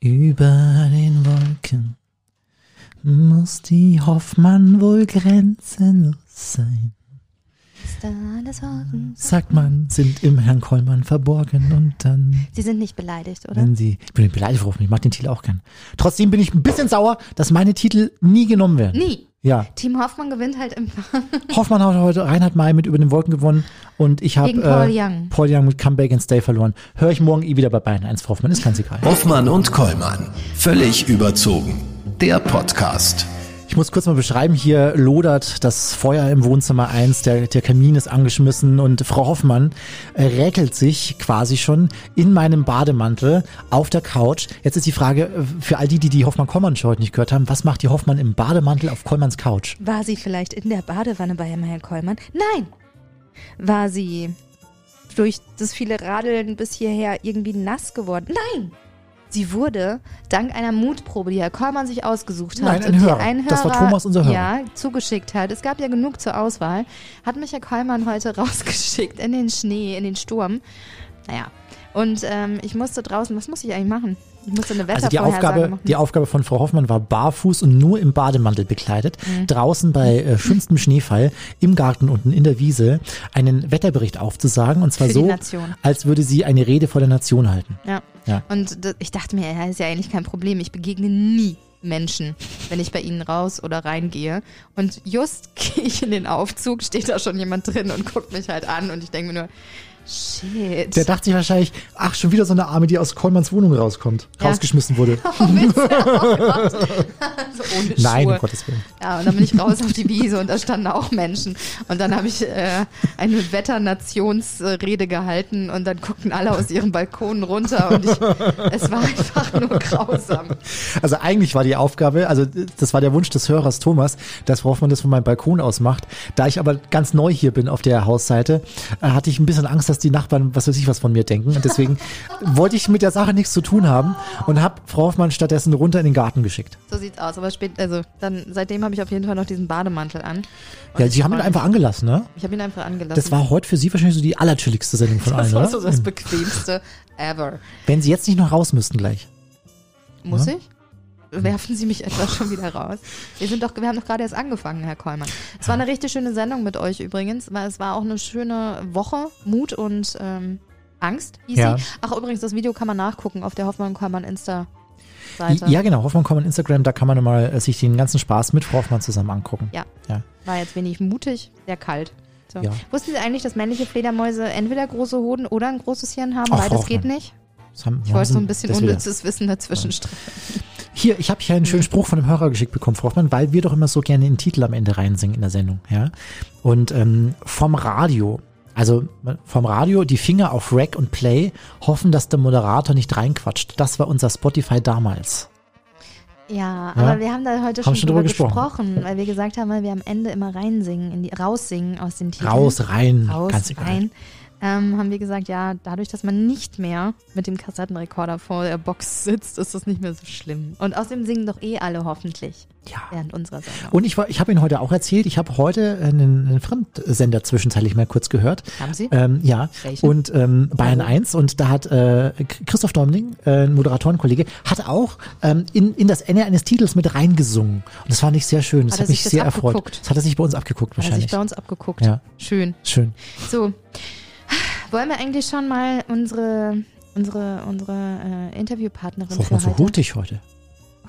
Über den Wolken muss die Hoffmann wohl grenzenlos sein. Ist da alles offen? Sagt man, sind im Herrn Kollmann verborgen und dann, Sie sind nicht beleidigt, oder? wenn sie, ich bin nicht beleidigt, Frau Hoffmann, ich mag den Titel auch gern. Trotzdem bin ich ein bisschen sauer, dass meine Titel nie genommen werden. Nie. Ja, Team Hoffmann gewinnt halt im Hoffmann hat heute Reinhard May mit Über den Wolken gewonnen und ich habe Gegen Paul äh, Young. Paul Young mit Comeback and Stay verloren. Höre ich morgen eh wieder bei Bayern 1 Frau Hoffmann, ist ganz egal. Hoffmann und Kollmann. Völlig überzogen. Der Podcast. Ich muss kurz mal beschreiben, hier lodert das Feuer im Wohnzimmer 1, der, der Kamin ist angeschmissen und Frau Hoffmann äh, räkelt sich quasi schon in meinem Bademantel auf der Couch. Jetzt ist die Frage äh, für all die, die die Hoffmann-Kollmann-Show heute nicht gehört haben, was macht die Hoffmann im Bademantel auf Kollmanns Couch? War sie vielleicht in der Badewanne bei Herrn Kollmann? Nein. War sie durch das viele Radeln bis hierher irgendwie nass geworden? Nein. Sie wurde dank einer Mutprobe, die Herr Kollmann sich ausgesucht hat, Nein, ein und die Hörer. ein Das war Hörer, Thomas, unser Hörer. Ja, zugeschickt hat. Es gab ja genug zur Auswahl. Hat mich Herr Kollmann heute rausgeschickt in den Schnee, in den Sturm. Naja. Und ähm, ich musste draußen, was muss ich eigentlich machen? Ich musste eine Also die Wettervorhersage Aufgabe, machen. die Aufgabe von Frau Hoffmann war barfuß und nur im Bademantel bekleidet, Mhm. draußen bei äh, schönstem Schneefall im Garten unten in der Wiese einen Wetterbericht aufzusagen und zwar so, als würde sie eine Rede vor der Nation halten. Ja. Ja. Und ich dachte mir, ja, ist ja eigentlich kein Problem. Ich begegne nie Menschen, wenn ich bei ihnen raus oder reingehe. Und just gehe ich in den Aufzug, steht da schon jemand drin und guckt mich halt an und ich denke mir nur, shit. Der dachte sich wahrscheinlich, ach, schon wieder so eine Arme, die aus Kollmanns Wohnung rauskommt, Ja. rausgeschmissen wurde. oh, oh so ohne Nein, Schuhe. um Gottes Willen. Ja, und dann bin ich raus auf die Wiese und da standen auch Menschen. Und dann habe ich äh, eine Wetternationsrede gehalten und dann guckten alle aus ihren Balkonen runter und ich, es war einfach nur grausam. Also eigentlich war die Aufgabe, also das war der Wunsch des Hörers Thomas, dass Frau Hoffmann das von meinem Balkon aus macht. Da ich aber ganz neu hier bin auf der Hausseite, äh, hatte ich ein bisschen Angst, dass die Nachbarn was weiß ich was von mir denken. Und deswegen wollte ich mit der Sache nichts zu tun haben und habe Frau Hoffmann stattdessen runter in den Garten geschickt. So sieht's aus. Aber spät, also dann seitdem habe ich auf jeden Fall noch diesen Bademantel an. Und Ja, sie haben ihn einfach angelassen, ne? Ich habe ihn einfach angelassen. Das war heute für Sie wahrscheinlich so die allerchilligste Sendung von allen, das war oder? so das bequemste ever. Wenn Sie jetzt nicht noch raus müssten gleich. Muss Ja. ich? Werfen Sie mich etwa schon wieder raus? Wir sind doch, wir haben doch gerade erst angefangen, Herr Kollmann. Es war eine richtig schöne Sendung mit euch übrigens, weil es war auch eine schöne Woche, Mut und ähm, Angst hieß Ja. Ach übrigens, das Video kann man nachgucken auf der Hoffmann Kollmann Insta-Seite. Ja, genau. Hoffmann kommen Instagram, da kann man mal äh, sich den ganzen Spaß mit Frau Hoffmann zusammen angucken. Ja. Ja. War jetzt wenig mutig, sehr kalt. So. Ja. Wussten Sie eigentlich, dass männliche Fledermäuse entweder große Hoden oder ein großes Hirn haben? Ach, Beides Frau geht Hoffmann. nicht. Haben, Ich wollte so ein bisschen unnützes Wissen dazwischen streuen. Hier, ich habe hier einen schönen Spruch von einem Hörer geschickt bekommen, Frau Hoffmann, weil wir doch immer so gerne den Titel am Ende reinsingen in der Sendung. Ja? Und ähm, vom Radio, also vom Radio, die Finger auf Rack und Play, hoffen, dass der Moderator nicht reinquatscht. Das war unser Spotify damals. Ja, Ja. aber wir haben da heute schon, schon drüber gesprochen. gesprochen, weil wir gesagt haben, weil wir am Ende immer reinsingen, in die, raussingen aus den Titeln. Raus, rein, raus, ganz egal. rein. Ähm, haben wir gesagt, ja, dadurch, dass man nicht mehr mit dem Kassettenrekorder vor der Box sitzt, ist das nicht mehr so schlimm. Und außerdem singen doch eh alle hoffentlich Ja. während unserer Sendung. Und ich, war- ich habe Ihnen heute auch erzählt, ich habe heute einen, einen Fremdsender zwischenzeitlich mal kurz gehört. Haben Sie? Ähm, ja, Welchen? und ähm, Bayern Also? 1 und da hat äh, Christoph Däumling, äh, ein Moderatorenkollege, hat auch ähm, in, in das Ende eines Titels mit reingesungen. Und das fand ich sehr schön. Das Hat hat, mich das sehr erfreut. abgeguckt? Das hat er sich bei uns abgeguckt Hat er sich wahrscheinlich. bei uns abgeguckt. Ja. Schön. Schön. So, wollen wir eigentlich schon mal unsere, unsere, unsere äh, Interviewpartnerin So, für so heute? hurtig heute.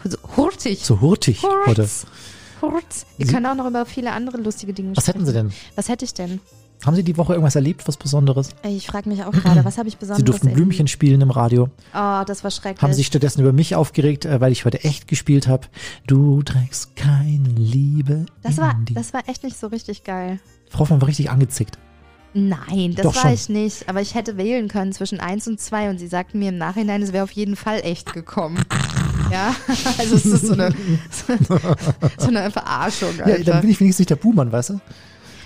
So hurtig. So hurtig heute. Hurz. Hurz. Wir Sie- können auch noch über viele andere lustige Dinge Was sprechen. hätten Sie denn? Was hätte ich denn? Haben Sie die Woche irgendwas erlebt, was Besonderes? Ich frage mich auch gerade, was habe ich besonders Sie durften Blümchen spielen im Radio. Oh, das war schrecklich. Haben sich stattdessen über mich aufgeregt, äh, weil ich heute echt gespielt habe. Du trägst keine Liebe. das war, die. das war echt nicht so richtig geil. Frau Hoffmann war richtig angezickt. Nein, das Doch war schon. ich nicht. Aber ich hätte wählen können zwischen eins und zwei und sie sagten mir im Nachhinein, es wäre auf jeden Fall echt gekommen. Ja, also es ist so eine, so eine Verarschung. Ja, Einfach. dann bin ich wenigstens nicht der Buhmann, weißt du?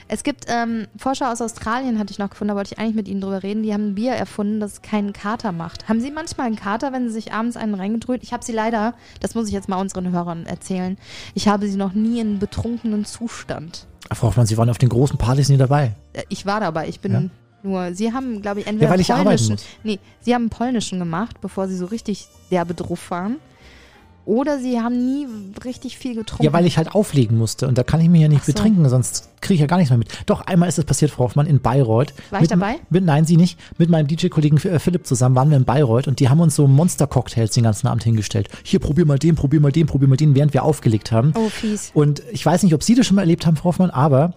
Es gibt ähm, Forscher aus Australien, hatte ich noch gefunden, da wollte ich eigentlich mit Ihnen drüber reden. Die haben ein Bier erfunden, das keinen Kater macht. Haben Sie manchmal einen Kater, wenn Sie sich abends einen reingedrückt? Ich habe sie leider, das muss ich jetzt mal unseren Hörern erzählen, ich habe sie noch nie in betrunkenen Zustand. Frau Hoffmann, Sie waren auf den großen Partys nie dabei. Äh, Ich war dabei, ich bin Ja. Nur sie haben, glaube ich, entweder Ja, weil ich arbeiten polnischen, muss. nee, sie haben polnischen gemacht, bevor sie so richtig derbe drauf waren. Oder sie haben nie richtig viel getrunken. Ja, weil ich halt auflegen musste und da kann ich mich ja nicht so. betrinken, sonst kriege ich ja gar nichts mehr mit. Doch, einmal ist es passiert, Frau Hoffmann, in Bayreuth. War ich mit, dabei? Mit, nein, Sie nicht. Mit meinem DJ-Kollegen äh, Philipp zusammen waren wir in Bayreuth und die haben uns so Monster-Cocktails den ganzen Abend hingestellt. Hier, probier mal den, probier mal den, probier mal den, während wir aufgelegt haben. Oh, fies. Und ich weiß nicht, ob Sie das schon mal erlebt haben, Frau Hoffmann, aber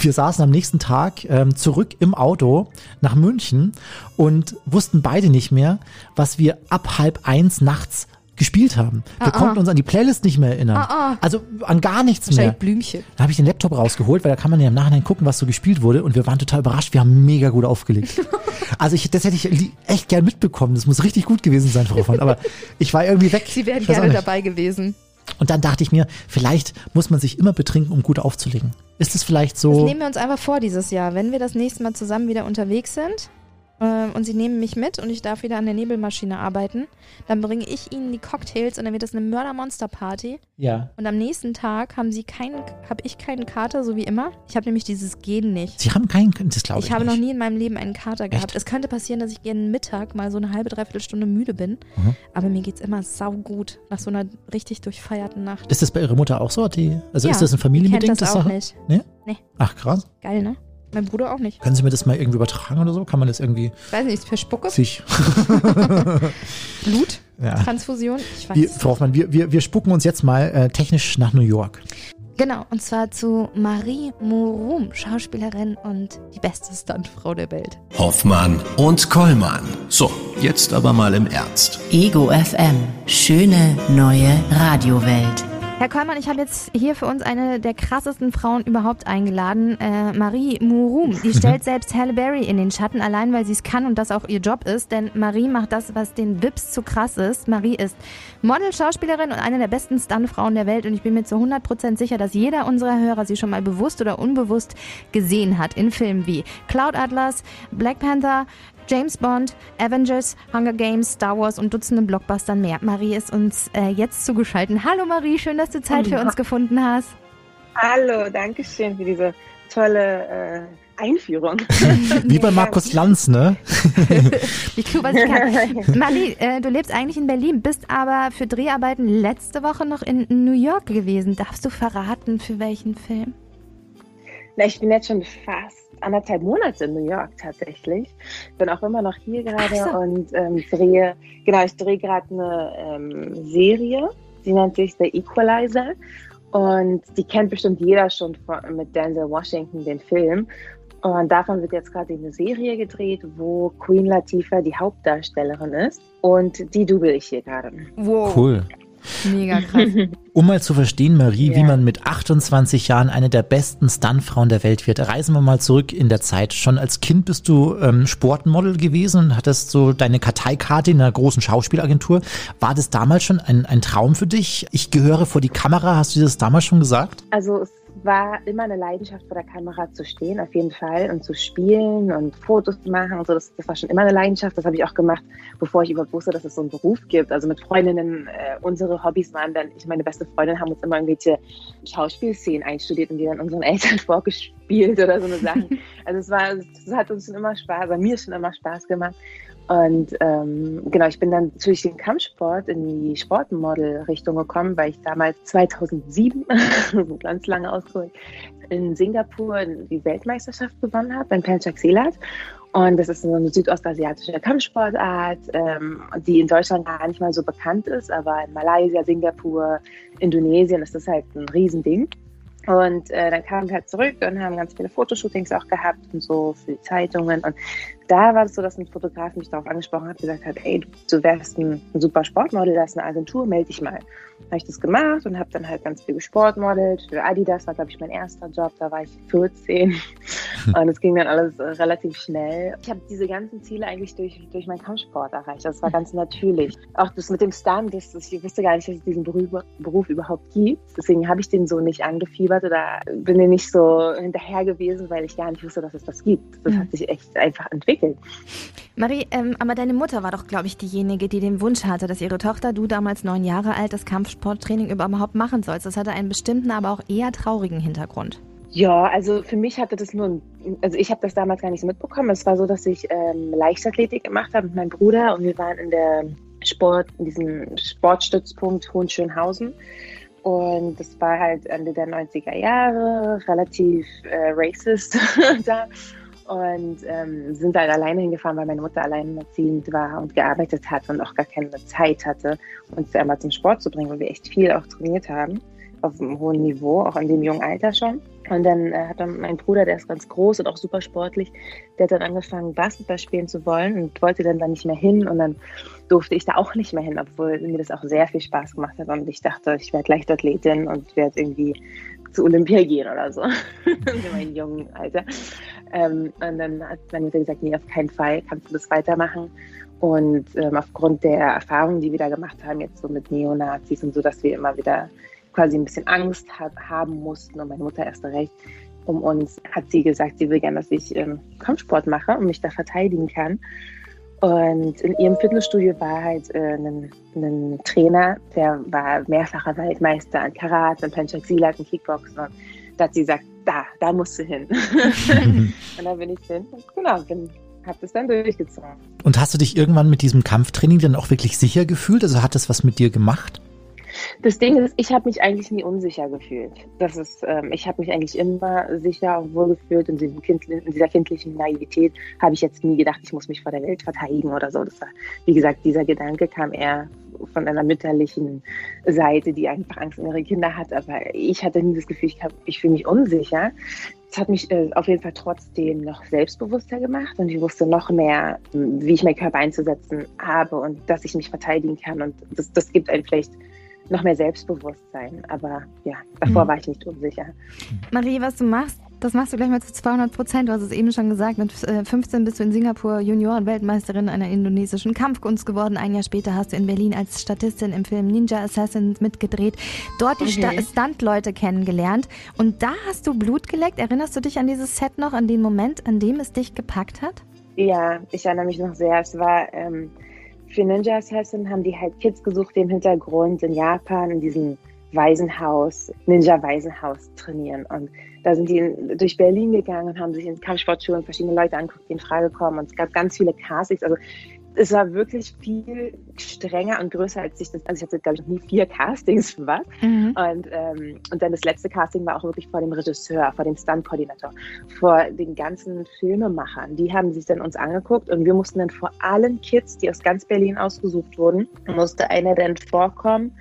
wir saßen am nächsten Tag ähm, zurück im Auto nach München und wussten beide nicht mehr, was wir ab halb eins nachts gespielt haben. Wir konnten uns an die Playlist nicht mehr erinnern. Ah, ah. Also an gar nichts mehr. Blümchen. Dann habe ich den Laptop rausgeholt, weil da kann man ja im Nachhinein gucken, was so gespielt wurde. Und wir waren total überrascht. Wir haben mega gut aufgelegt. also ich, das hätte ich echt gern mitbekommen. Das muss richtig gut gewesen sein, Frau Hoffmann. Aber ich war irgendwie weg. Sie wären gerne dabei gewesen. Und dann dachte ich mir, vielleicht muss man sich immer betrinken, um gut aufzulegen. Ist es vielleicht Das so? nehmen wir uns einfach vor dieses Jahr. Wenn wir das nächste Mal zusammen wieder unterwegs sind äh, und sie nehmen mich mit und ich darf wieder an der Nebelmaschine arbeiten, dann bringe ich ihnen die Cocktails und dann wird das eine Mörder-Monster-Party. Ja. Und am nächsten Tag haben sie keinen, habe ich keinen Kater, so wie immer. Ich habe nämlich dieses Gen nicht. Sie haben keinen, das glaube ich, Ich habe nicht. noch nie in meinem Leben einen Kater gehabt. Echt? Es könnte passieren, dass ich gerne Mittag mal so eine halbe, dreiviertel Stunde müde bin. Mhm. Aber mir geht's immer saugut nach so einer richtig durchfeierten Nacht. Ist das bei Ihrer Mutter auch so? Die, also Ja, ist das ein familienbedingtes das auch Sache? nicht. Nee? Nee. Ach krass. Geil, ne? Mein Bruder auch nicht. Können Sie mir das mal irgendwie übertragen oder so? Kann man das irgendwie Ich weiß nicht, für Spucke? sich. Blut? Ja. Transfusion? Ich weiß. Wir, Frau Hoffmann, wir, wir, wir spucken uns jetzt mal äh, technisch nach New York. Genau, und zwar zu Marie Morum, Schauspielerin und die beste Stuntfrau der Welt. Hoffmann und Kollmann. So, jetzt aber mal im Ernst. Ego FM. Schöne neue Radiowelt. Herr Kollmann, ich habe jetzt hier für uns eine der krassesten Frauen überhaupt eingeladen, äh, Marie Murum. Die stellt selbst Halle Berry in den Schatten, allein weil sie es kann und das auch ihr Job ist. Denn Marie macht das, was den Vips zu krass ist. Marie ist Model, Schauspielerin und eine der besten Stuntfrauen der Welt. Und ich bin mir zu 100% sicher, dass jeder unserer Hörer sie schon mal bewusst oder unbewusst gesehen hat in Filmen wie Cloud Atlas, Black Panther, James Bond, Avengers, Hunger Games, Star Wars und Dutzende Blockbustern mehr. Marie ist uns äh, jetzt zugeschaltet. Hallo Marie, schön, dass du Zeit für uns gefunden hast. Hallo, danke schön für diese tolle äh, Einführung. Wie bei Markus Lanz, ne? Ich tue, was ich kann. Marie, äh, du lebst eigentlich in Berlin, bist aber für Dreharbeiten letzte Woche noch in New York gewesen. Darfst du verraten, für welchen Film? Na, ich bin jetzt schon fast anderthalb Monate in New York tatsächlich. Bin auch immer noch hier gerade so. und ähm, drehe, genau, ich drehe gerade eine ähm, Serie. Sie nennt sich The Equalizer. Und die kennt bestimmt jeder schon von, mit Denzel Washington, den Film. Und davon wird jetzt gerade eine Serie gedreht, wo Queen Latifah die Hauptdarstellerin ist. Und die double ich hier gerade. Wow. Cool. Mega krass. Um mal zu verstehen, Marie, wie Ja. man mit 28 Jahren eine der besten Stuntfrauen der Welt wird, reisen wir mal zurück in der Zeit. Schon als Kind bist du ähm, Sportmodel gewesen und hattest so deine Karteikarte in einer großen Schauspielagentur. War das damals schon ein, ein Traum für dich? Ich gehöre vor die Kamera, hast du dir das damals schon gesagt? Also es war immer eine Leidenschaft vor der Kamera zu stehen, auf jeden Fall, und zu spielen und Fotos zu machen und so. Das, das war schon immer eine Leidenschaft. Das habe ich auch gemacht, bevor ich überhaupt wusste, dass es so einen Beruf gibt. Also mit Freundinnen, äh, unsere Hobbys waren dann, ich meine beste Freundin haben uns immer irgendwelche Schauspielszenen einstudiert und die dann unseren Eltern vorgespielt oder so eine Sachen. Also es war, es hat uns schon immer Spaß, bei mir schon immer Spaß gemacht. Und ähm, genau, ich bin dann durch den Kampfsport in die Sportmodel-Richtung gekommen, weil ich damals 2007, so ganz lange ausgeholt, in Singapur die Weltmeisterschaft gewonnen habe, beim Pencak-Silat. Und das ist so eine südostasiatische Kampfsportart, ähm, die in Deutschland gar nicht mal so bekannt ist, aber in Malaysia, Singapur, Indonesien ist das halt ein Riesending. Und äh, dann kamen wir halt zurück und haben ganz viele Fotoshootings auch gehabt und so für die Zeitungen. Und da war es so, dass ein Fotograf mich darauf angesprochen hat, gesagt hat, ey, du wärst ein, ein super Sportmodel, da ist eine Agentur, melde dich mal. Habe ich das gemacht und habe dann halt ganz viel gesportmodelt. Für Adidas war, glaube ich, mein erster Job, da war ich 14. und es ging dann alles äh, relativ schnell. Ich habe diese ganzen Ziele eigentlich durch, durch meinen Kampfsport erreicht. Das war ganz natürlich. Auch das mit dem Stunt, das, das, ich wusste gar nicht, dass es diesen Beruf, Beruf überhaupt gibt. Deswegen habe ich den so nicht angefiebert oder bin den nicht so hinterher gewesen, weil ich gar nicht wusste, dass es das gibt. Das Mhm. hat sich echt einfach entwickelt. Marie, ähm, aber deine Mutter war doch, glaube ich, diejenige, die den Wunsch hatte, dass ihre Tochter, du damals neun Jahre alt, das Kampfsporttraining überhaupt machen sollst. Das hatte einen bestimmten, aber auch eher traurigen Hintergrund. Ja, also für mich hatte das nur, ein, also ich habe das damals gar nicht so mitbekommen. Es war so, dass ich ähm, Leichtathletik gemacht habe mit meinem Bruder und wir waren in der Sport, in diesem Sportstützpunkt Hohenschönhausen. Und das war halt Ende der 90er Jahre, relativ äh, racist da. Und ähm, sind halt alleine hingefahren, weil meine Mutter alleinerziehend war und gearbeitet hat und auch gar keine Zeit hatte, uns einmal zum Sport zu bringen, weil wir echt viel auch trainiert haben auf einem hohen Niveau, auch in dem jungen Alter schon. Und dann äh, hat dann mein Bruder, der ist ganz groß und auch super sportlich, der hat dann angefangen, Basketball spielen zu wollen und wollte dann da nicht mehr hin. Und dann durfte ich da auch nicht mehr hin, obwohl mir das auch sehr viel Spaß gemacht hat. Und ich dachte, ich werde Leichtathletin und werde irgendwie zu Olympia gehen oder so, in meinem jungen Alter. Ähm, und dann hat meine Mutter gesagt, nee, auf keinen Fall kannst du das weitermachen. Und ähm, aufgrund der Erfahrungen, die wir da gemacht haben, jetzt so mit Neonazis und so, dass wir immer wieder quasi ein bisschen Angst hat, haben mussten und meine Mutter erst recht um uns, hat sie gesagt, sie will gerne, dass ich ähm, Kampfsport mache und mich da verteidigen kann. Und in ihrem Fitnessstudio war halt äh, ein, ein, Trainer, der war mehrfacher Weltmeister an Karate, an Penchak Silat und Kickboxen. Und da hat sie gesagt, da, da musst du hin. und dann bin ich hin und genau, bin, hab das dann durchgezogen. Und hast du dich irgendwann mit diesem Kampftraining dann auch wirklich sicher gefühlt? Also hat das was mit dir gemacht? Das Ding ist, ich habe mich eigentlich nie unsicher gefühlt. Das ist, ähm, ich habe mich eigentlich immer sicher und wohl gefühlt. In, kind, in dieser kindlichen Naivität habe ich jetzt nie gedacht, ich muss mich vor der Welt verteidigen oder so. Das war, wie gesagt, dieser Gedanke kam eher von einer mütterlichen Seite, die einfach Angst um ihre Kinder hat. Aber ich hatte nie das Gefühl, ich, ich fühle mich unsicher. Es hat mich äh, auf jeden Fall trotzdem noch selbstbewusster gemacht und ich wusste noch mehr, wie ich meinen Körper einzusetzen habe und dass ich mich verteidigen kann. Und das, das gibt einem vielleicht noch mehr Selbstbewusstsein. Aber ja, davor mhm. war ich nicht unsicher. Marie, was du machst, das machst du gleich mal zu 200 Prozent. Du hast es eben schon gesagt. Mit 15 äh, bist du in Singapur Junioren-Weltmeisterin einer indonesischen Kampfkunst geworden. Ein Jahr später hast du in Berlin als Statistin im Film Ninja Assassins mitgedreht. Dort die okay. Stunt-Leute kennengelernt. Und da hast du Blut geleckt. Erinnerst du dich an dieses Set noch, an den Moment, an dem es dich gepackt hat? Ja, ich erinnere mich noch sehr. Es war ähm, für Ninja Assassin haben die halt Kids gesucht, die im Hintergrund in Japan in diesem Waisenhaus, Ninja-Waisenhaus trainieren. Und da sind die durch Berlin gegangen und haben sich in Kampfsportschulen verschiedene Leute angeguckt, die in Frage kommen. Und es gab ganz viele Castings. Also es war wirklich viel strenger und größer, als ich das, also ich hatte, glaube ich, noch nie vier Castings für was. Mhm. Und, ähm, und dann das letzte Casting war auch wirklich vor dem Regisseur, vor dem Stunt-Koordinator, vor den ganzen Filmemachern. Die haben sich dann uns angeguckt und wir mussten dann vor allen Kids, die aus ganz Berlin ausgesucht wurden, musste einer dann vorkommen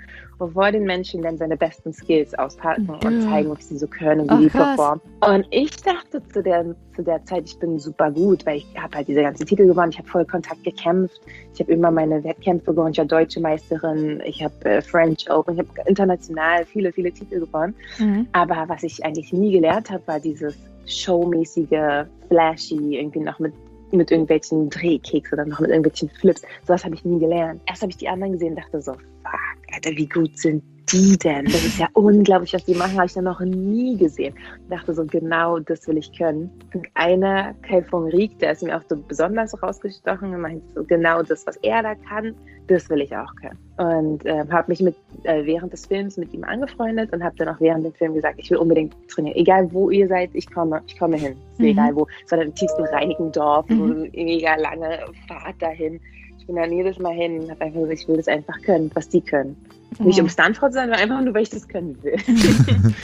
bevor den Menschen dann seine besten Skills auspacken mhm. und zeigen, was sie so können, wie oh, die performen. Und ich dachte zu der, zu der Zeit, ich bin super gut, weil ich habe halt diese ganzen Titel gewonnen, ich habe voll Kontakt gekämpft, ich habe immer meine Wettkämpfe gewonnen, ich war deutsche Meisterin, ich habe äh, French Open, ich habe international viele, viele Titel gewonnen. Mhm. Aber was ich eigentlich nie gelernt habe, war dieses showmäßige, flashy, irgendwie noch mit mit irgendwelchen Drehkeks oder noch mit irgendwelchen Flips. Sowas habe ich nie gelernt. Erst habe ich die anderen gesehen und dachte so, fuck, Alter, wie gut sind die denn? Das ist ja unglaublich, was die machen, habe ich ja noch nie gesehen. Ich dachte so, genau das will ich können. Und einer, Kai von Rieck, der ist mir auch so besonders rausgestochen und meinte so, genau das, was er da kann, das will ich auch können. Und äh, habe mich mit, äh, während des Films mit ihm angefreundet und habe dann auch während dem Film gesagt, ich will unbedingt trainieren. Egal wo ihr seid, ich komme, ich komme hin. Mhm. Egal wo. Es war dann im tiefsten Reinickendorf, mhm. mega lange Fahrt dahin ich bin dann jedes Mal hin und habe einfach gesagt, ich will das einfach können, was die können. Ja. Nicht um Stuntfrau zu sein, sondern einfach nur, weil ich das können will.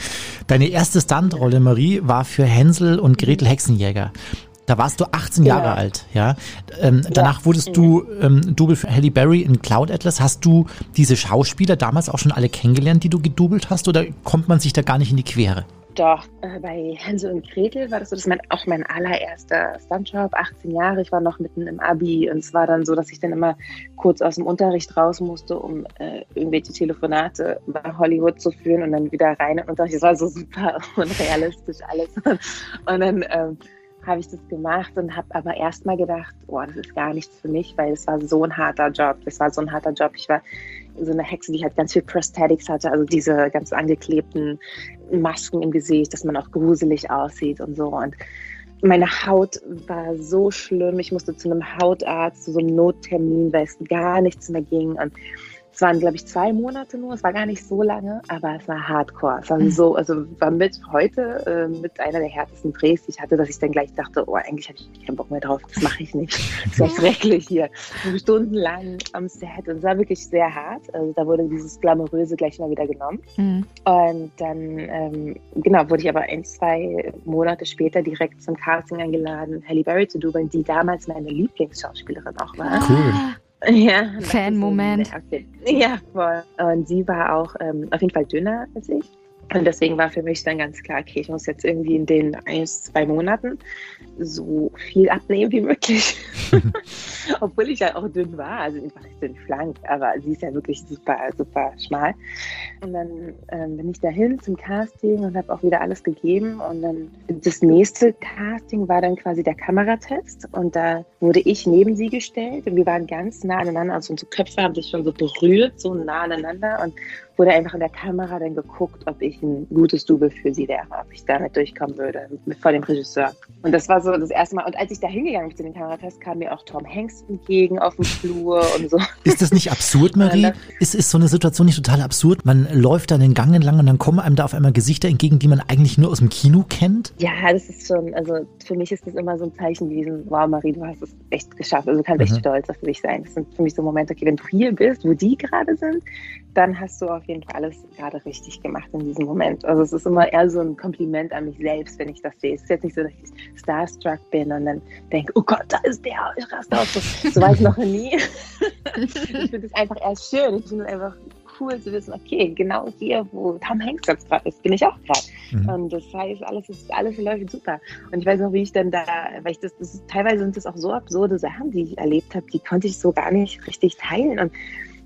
Deine erste Stuntrolle, Marie, war für Hänsel und Gretel Hexenjäger. Da warst du 18 ja. Jahre alt, ja. Ähm, ja. Danach wurdest du ähm, Double für Halle Berry in Cloud Atlas. Hast du diese Schauspieler damals auch schon alle kennengelernt, die du gedoubelt hast, oder kommt man sich da gar nicht in die Quere? Doch, äh, bei Hänsel und Gretel war das so, das mein, auch mein allererster Stuntjob, 18 Jahre, ich war noch mitten im Abi und es war dann so, dass ich dann immer kurz aus dem Unterricht raus musste, um äh, irgendwelche Telefonate bei Hollywood zu führen und dann wieder rein in den Unterricht. Das war so super unrealistisch alles. Und dann ähm, habe ich das gemacht und habe aber erst mal gedacht, oh, das ist gar nichts für mich, weil es war so ein harter Job. Es war so ein harter Job. Ich war so eine Hexe, die halt ganz viel Prosthetics hatte, also diese ganz angeklebten Masken im Gesicht, dass man auch gruselig aussieht und so. Und meine Haut war so schlimm. Ich musste zu einem Hautarzt, zu so einem Nottermin, weil es gar nichts mehr ging. Und Es waren, glaube ich, zwei Monate nur. Es war gar nicht so lange, aber es war Hardcore. Es war Mhm. so, also war mit heute äh, mit einer der härtesten Drehs, die ich hatte, dass ich dann gleich dachte, oh, eigentlich habe ich keinen Bock mehr drauf. Das mache ich nicht. Das war schrecklich hier. Stundenlang am Set. Und es war wirklich sehr hart. Also da wurde dieses Glamouröse gleich mal wieder genommen. Mhm. Und dann, ähm, genau, wurde ich aber ein, zwei Monate später direkt zum Casting eingeladen, Halle Berry zu dubeln, die damals meine Lieblingsschauspielerin auch war. Cool. Ja, Fan-Moment. Ja, voll. Und sie war auch ähm, auf jeden Fall dünner als ich. Und deswegen war für mich dann ganz klar, okay, ich muss jetzt irgendwie in den ein, zwei Monaten so viel abnehmen wie möglich. Obwohl ich ja auch dünn war, also ich war nicht dünn schlank, aber sie ist ja wirklich super, super schmal. Und dann ähm, bin ich dahin zum Casting und habe auch wieder alles gegeben. Und dann das nächste Casting war dann quasi der Kameratest. Und da wurde ich neben sie gestellt und wir waren ganz nah aneinander. Also unsere Köpfe haben sich schon so berührt, so nah aneinander. Und wurde einfach in der Kamera dann geguckt, ob ich ein gutes Double für sie wäre, ob ich damit durchkommen würde, vor dem Regisseur. Und das war so das erste Mal. Und als ich da hingegangen bin zu den Kameratest, kam mir auch Tom Hanks entgegen auf dem Flur und so. Ist das nicht absurd, Marie? Ist, ist so eine Situation nicht total absurd? Man läuft dann den Gang entlang und dann kommen einem da auf einmal Gesichter entgegen, die man eigentlich nur aus dem Kino kennt? Ja, das ist schon, also für mich ist das immer so ein Zeichen gewesen, wow, Marie, du hast es echt geschafft. Also du kannst echt Mhm. stolz auf dich sein. Das sind für mich so Momente, okay, wenn du hier bist, wo die gerade sind, dann hast du auf jeden Fall alles gerade richtig gemacht in diesem Moment. Also es ist immer eher so ein Kompliment an mich selbst, wenn ich das sehe. Es ist jetzt nicht so, dass ich starstruck bin und dann denke, oh Gott, da ist der, ich raste auf. So, so war ich noch nie. ich finde es einfach eher schön. Ich finde es einfach cool zu wissen, okay, genau hier, wo Tom Hanks jetzt gerade ist, bin ich auch gerade. Mhm. Und das heißt, alles ist, alles läuft super. Und ich weiß noch, wie ich dann da, weil ich das, das ist, teilweise sind das auch so absurde Sachen, die ich erlebt habe, die konnte ich so gar nicht richtig teilen. Und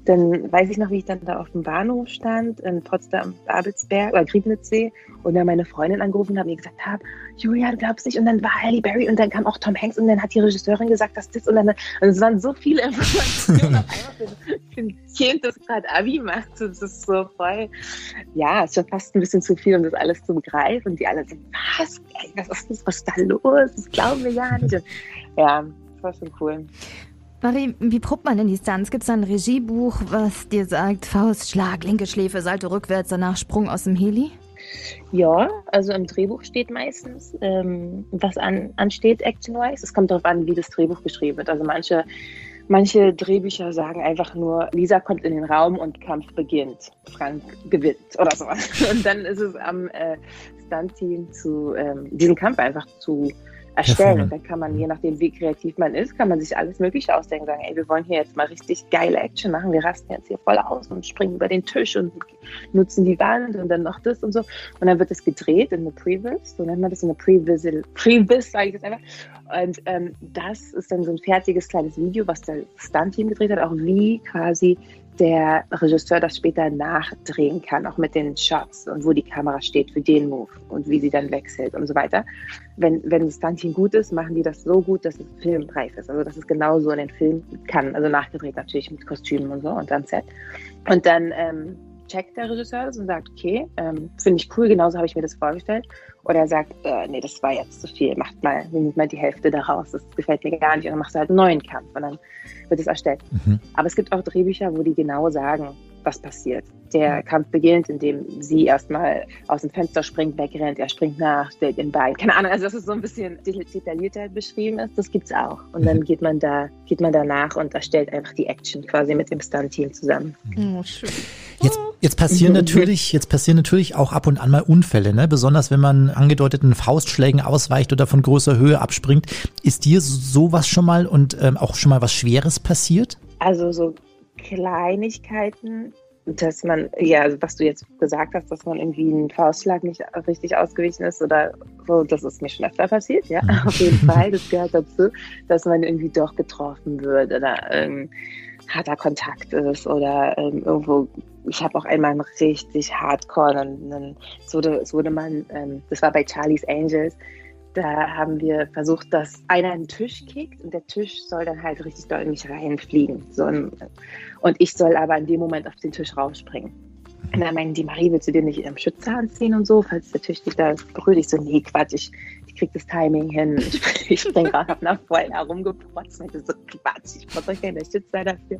dann weiß ich noch, wie ich dann da auf dem Bahnhof stand, in Potsdam, Babelsberg oder Griebnitzsee und dann meine Freundin angerufen habe und mir gesagt habe, Julia, du glaubst nicht. Und dann war Halle Berry und dann kam auch Tom Hanks und dann hat die Regisseurin gesagt, dass das und dann, und es waren so viele Informationen auf einmal für, ein Kind, das gerade Abi macht. Das ist so voll, ja, ist schon fast ein bisschen zu viel, um das alles zu begreifen. Und die alle so, was, ey, was ist das, was ist da los? Das glauben wir ja nicht. Und, ja, das war schon cool. Marie, wie probt man denn die Stunts? Gibt es da ein Regiebuch, was dir sagt, Faustschlag, linke Schläfe, Salto rückwärts, danach Sprung aus dem Heli? Ja, also im Drehbuch steht meistens, ähm, was an, ansteht, action-wise. Es kommt darauf an, wie das Drehbuch geschrieben wird. Also manche, manche Drehbücher sagen einfach nur, Lisa kommt in den Raum und Kampf beginnt. Frank gewinnt oder sowas. Und dann ist es am äh, Stunt-Team zu, ähm, diesen Kampf einfach zu erstellen. Und dann kann man, je nachdem, wie kreativ man ist, kann man sich alles Mögliche ausdenken. Sagen, ey, wir wollen hier jetzt mal richtig geile Action machen. Wir rasten jetzt hier voll aus und springen über den Tisch und nutzen die Wand und dann noch das und so. Und dann wird es gedreht in eine Previs, so nennt man das, in eine Previs, Previs sage ich das einfach. Und ähm, das ist dann so ein fertiges kleines Video, was der Stunt-Team gedreht hat, auch wie quasi der Regisseur das später nachdrehen kann, auch mit den Shots und wo die Kamera steht für den Move und wie sie dann wechselt und so weiter. Wenn, wenn das Stunt-Team gut ist, machen die das so gut, dass es filmreif ist. Also dass es genauso in den Film kann. Also nachgedreht natürlich mit Kostümen und so und am Set. Und dann ähm, checkt der Regisseur das und sagt, okay, ähm, finde ich cool, genauso habe ich mir das vorgestellt. Oder er sagt, äh, nee, das war jetzt zu viel, macht mal, nimmt mal die Hälfte daraus, das gefällt mir gar nicht. Und dann machst du halt einen neuen Kampf und dann wird es erstellt. Mhm. Aber es gibt auch Drehbücher, wo die genau sagen, was passiert. Der Kampf beginnt, indem sie erstmal aus dem Fenster springt, wegrennt, er springt nach, stellt den Bein. Keine Ahnung, also dass es so ein bisschen detaillierter beschrieben ist, das gibt's auch. Und dann geht man da, geht man danach und erstellt einfach die Action quasi mit dem Stunt-Team zusammen. Oh, schön. Jetzt, jetzt passieren natürlich, jetzt passieren natürlich auch ab und an mal Unfälle, ne? Besonders wenn man angedeuteten Faustschlägen ausweicht oder von großer Höhe abspringt. Ist dir sowas schon mal und ähm, auch schon mal was Schweres passiert? Also so Kleinigkeiten, dass man, ja, also was du jetzt gesagt hast, dass man irgendwie einen Faustschlag nicht richtig ausgewichen ist oder so, das ist mir schon öfter passiert, ja, Mhm. auf jeden Fall. Das gehört dazu, dass man irgendwie doch getroffen wird oder ähm, harter Kontakt ist oder ähm, irgendwo, ich habe auch einmal einen richtig hardcore, dann es wurde, es wurde man, ähm, das war bei Charlie's Angels, da haben wir versucht, dass einer einen Tisch kickt und der Tisch soll dann halt richtig doll in mich reinfliegen. So ein, und ich soll aber in dem Moment auf den Tisch rausspringen. Und dann meinen die, Marie, willst du dir nicht im Schützer anziehen und so, falls der Tisch dich da berührt? Ich so, nee, Quatsch, ich, ich krieg das Timing hin. Ich, ich springe gerade einer voll herumgeprotzt. Und so Quatsch, ich brauche keine Stützer dafür.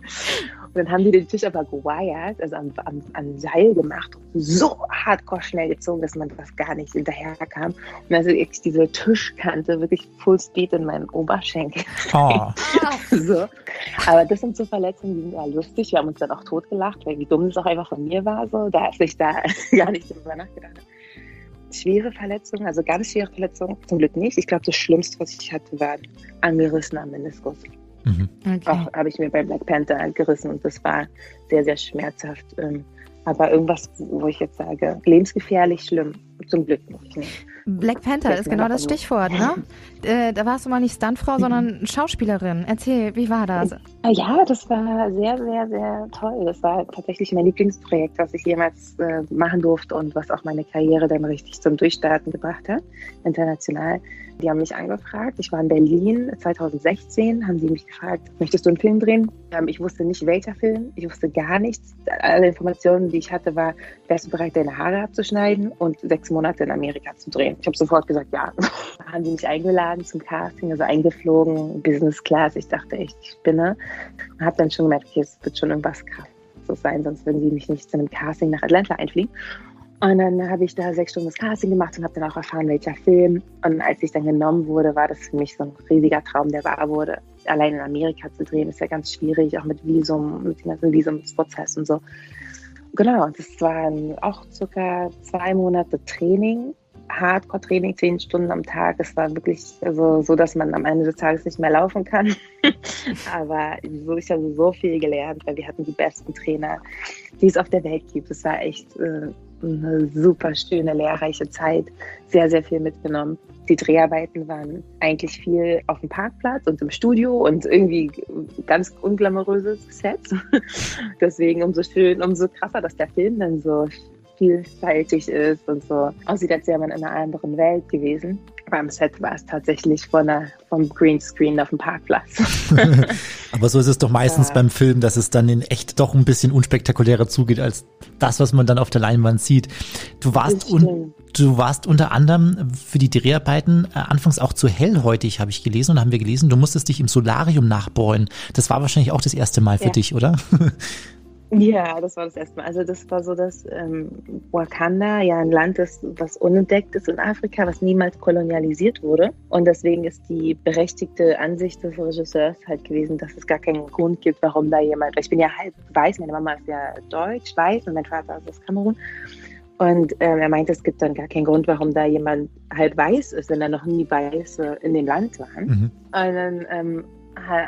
Und dann haben die den Tisch aber gewired, also am, am, am Seil gemacht und so hardcore schnell gezogen, dass man das gar nicht hinterher kam. Und also ich diese Tischkante wirklich full speed in meinen Oberschenkel. Oh. so. Aber das sind so Verletzungen, die sind ja lustig. Wir haben uns dann auch totgelacht, weil wie dumm es auch einfach von mir war. So. Da habe ich da gar nicht drüber nachgedacht. Schwere Verletzungen, also ganz schwere Verletzungen, zum Glück nicht. Ich glaube, das Schlimmste, was ich hatte, war ein angerissener Meniskus. Mhm. Okay. Auch habe ich mir bei Black Panther gerissen und das war sehr, sehr schmerzhaft. Ähm, Aber irgendwas, wo ich jetzt sage, lebensgefährlich schlimm, zum Glück nicht. Black Panther ist genau das. Stichwort, ne? Äh, da warst du mal nicht Stuntfrau, sondern Schauspielerin. Erzähl, wie war das? Ja, das war sehr, sehr, sehr toll. Das war tatsächlich mein Lieblingsprojekt, was ich jemals äh, machen durfte und was auch meine Karriere dann richtig zum Durchstarten gebracht hat, international. Die haben mich angefragt. Ich war in Berlin 2016, haben sie mich gefragt, möchtest du einen Film drehen? Ähm, ich wusste nicht, welcher Film. Ich wusste gar nichts. Alle Informationen, die ich hatte, war, wärst du bereit, deine Haare abzuschneiden und sechs Monate in Amerika zu drehen? Ich habe sofort gesagt, ja. Da haben sie mich eingeladen zum Casting, also eingeflogen, Business Class. Ich dachte echt, ich spinne. Habe dann schon gemerkt, okay, es wird schon irgendwas krasses sein, sonst würden sie mich nicht zu einem Casting nach Atlanta einfliegen. Und dann habe ich da sechs Stunden das Casting gemacht und habe dann auch erfahren, welcher Film. Und als ich dann genommen wurde, war das für mich so ein riesiger Traum, der wahr wurde. Allein in Amerika zu drehen, ist ja ganz schwierig, auch mit Visum, mit den ganzen Visumsprozess und so. Genau, das waren auch circa zwei Monate Training, Hardcore-Training, zehn Stunden am Tag. Es war wirklich also, so, dass man am Ende des Tages nicht mehr laufen kann. Aber so, ich habe so viel gelernt, weil wir hatten die besten Trainer, die es auf der Welt gibt. Es war echt äh, eine super schöne, lehrreiche Zeit. Sehr, sehr viel mitgenommen. Die Dreharbeiten waren eigentlich viel auf dem Parkplatz und im Studio und irgendwie ganz unglamouröses Set. Deswegen umso schön, umso krasser, dass der Film dann so vielfältig ist und so aussieht, als wäre man in einer anderen Welt gewesen. Beim Set war es tatsächlich von einer, vom Greenscreen auf dem Parkplatz. Aber so ist es doch meistens Ja. beim Film, dass es dann in echt doch ein bisschen unspektakulärer zugeht als das, was man dann auf der Leinwand sieht. Du warst, un du warst unter anderem für die Dreharbeiten äh, anfangs auch zu hellhäutig, habe ich gelesen und haben wir gelesen. Du musstest dich im Solarium nachbräunen. Das war wahrscheinlich auch das erste Mal für Ja. dich, oder? Ja, das war das erste Mal. Also das war so, dass ähm, Wakanda ja ein Land ist, was unentdeckt ist in Afrika, was niemals kolonialisiert wurde. Und deswegen ist die berechtigte Ansicht des Regisseurs halt gewesen, dass es gar keinen Grund gibt, warum da jemand, ich bin ja halb weiß, meine Mama ist ja deutsch, weiß und mein Vater ist aus Kamerun. Und ähm, er meinte, es gibt dann gar keinen Grund, warum da jemand halb weiß ist, wenn da noch nie Weiße in dem Land waren. Mhm. Und dann ähm,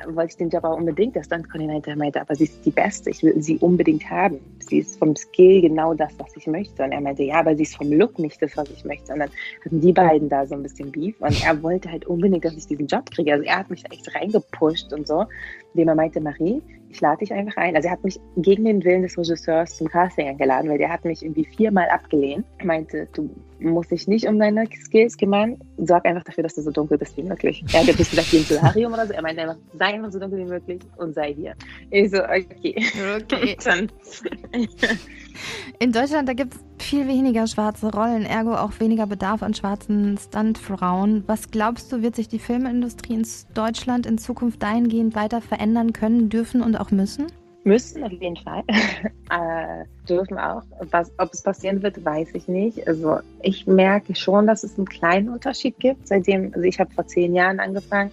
wollte ich den Job auch unbedingt. Der Stunt-Koordinator meinte, aber sie ist die Beste, ich will sie unbedingt haben. Sie ist vom Skill genau das, was ich möchte. Und er meinte, ja, aber sie ist vom Look nicht das, was ich möchte. Und dann hatten die beiden da so ein bisschen Beef. Und er wollte halt unbedingt, dass ich diesen Job kriege. Also er hat mich echt reingepusht und so. Indem er meinte, Marie, ich lade dich einfach ein. Also er hat mich gegen den Willen des Regisseurs zum Casting eingeladen, weil der hat mich irgendwie viermal abgelehnt. Er meinte, du musst dich nicht um deine Skills kümmern. Sorg einfach dafür, dass du so dunkel bist wie möglich. Er hat jetzt nicht gesagt, wie im Solarium oder so. Er meinte einfach, sei einfach so dunkel wie möglich und sei hier. Ich so, okay. Okay. In Deutschland, da gibt es viel weniger schwarze Rollen, ergo auch weniger Bedarf an schwarzen Stuntfrauen. Was glaubst du, wird sich die Filmindustrie in Deutschland in Zukunft dahingehend weiter verändern können, dürfen und auch müssen? Müssen auf jeden Fall. äh, dürfen auch. Was, ob es passieren wird, weiß ich nicht. Also ich merke schon, dass es einen kleinen Unterschied gibt. Seitdem, also ich habe vor zehn Jahren angefangen.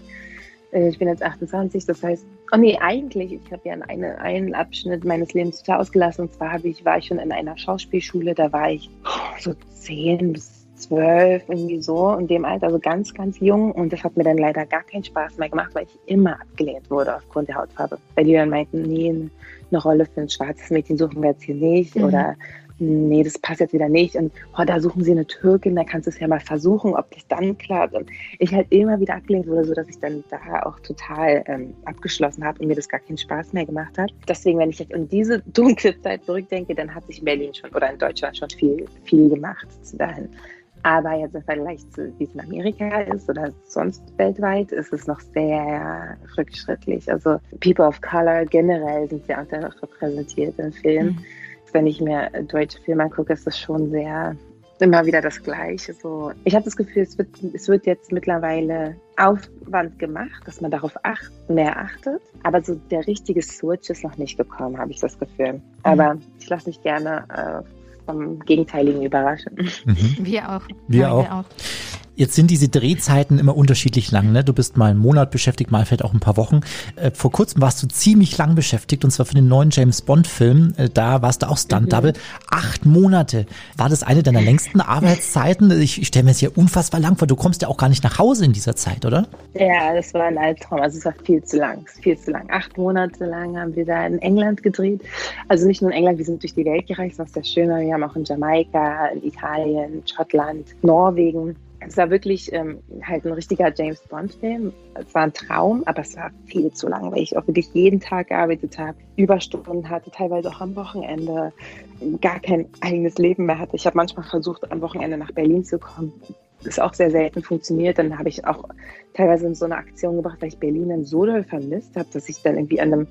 Äh, Ich bin jetzt 28, das heißt, oh nee, eigentlich, ich habe ja eine, einen Abschnitt meines Lebens total ausgelassen. Und zwar habe ich, war ich schon in einer Schauspielschule, da war ich so zehn bis zwölf, irgendwie so in dem Alter, also ganz, ganz jung. Und das hat mir dann leider gar keinen Spaß mehr gemacht, weil ich immer abgelehnt wurde aufgrund der Hautfarbe. Weil die dann meinten, nee, eine Rolle für ein schwarzes Mädchen suchen wir jetzt hier nicht. Mhm. Oder nee, das passt jetzt wieder nicht. Und oh, da suchen sie eine Türkin, da kannst du es ja mal versuchen, ob das dann klappt. Und ich halt immer wieder abgelehnt wurde, sodass ich dann da auch total ähm, abgeschlossen habe und mir das gar keinen Spaß mehr gemacht hat. Deswegen, wenn ich jetzt an diese dunkle Zeit zurückdenke, dann hat sich in Berlin schon oder in Deutschland schon viel, viel gemacht zu dahin. Aber jetzt im Vergleich zu wie es in Amerika ist oder sonst weltweit, ist es noch sehr rückschrittlich. Also People of Color generell sind sehr unterrepräsentiert in Filmen. Mhm. Wenn ich mir deutsche Filme angucke, ist das schon sehr immer wieder das Gleiche. So, ich habe das Gefühl, es wird, es wird jetzt mittlerweile Aufwand gemacht, dass man darauf acht, mehr achtet. Aber so der richtige Switch ist noch nicht gekommen, habe ich das Gefühl. Aber mhm. ich lasse mich gerne äh, vom Gegenteiligen überraschen. Mhm. Wir auch. Wir, ja, auch. wir auch. Jetzt sind diese Drehzeiten immer unterschiedlich lang. Ne? Du bist mal einen Monat beschäftigt, mal vielleicht auch ein paar Wochen. Äh, vor kurzem warst du ziemlich lang beschäftigt und zwar für den neuen James Bond-Film. Äh, da warst du auch Stunt-Double. Mhm. Acht Monate. War das eine deiner längsten Arbeitszeiten? Ich, ich stelle mir das hier unfassbar lang vor. Du kommst ja auch gar nicht nach Hause in dieser Zeit, oder? Ja, das war ein Albtraum. Also es war viel zu lang. Viel zu lang. Acht Monate lang haben wir da in England gedreht. Also nicht nur in England, wir sind durch die Welt gereist, was sehr schön war. Wir haben auch in Jamaika, in Italien, Schottland, Norwegen es war wirklich ähm, halt ein richtiger James Bond-Film. Es war ein Traum, aber es war viel zu lang, weil ich auch wirklich jeden Tag gearbeitet habe, Überstunden hatte, teilweise auch am Wochenende, gar kein eigenes Leben mehr hatte. Ich habe manchmal versucht, am Wochenende nach Berlin zu kommen. Das ist auch sehr selten funktioniert. Dann habe ich auch teilweise in so eine Aktion gebracht, weil ich Berlin dann so doll vermisst habe, dass ich dann irgendwie an einem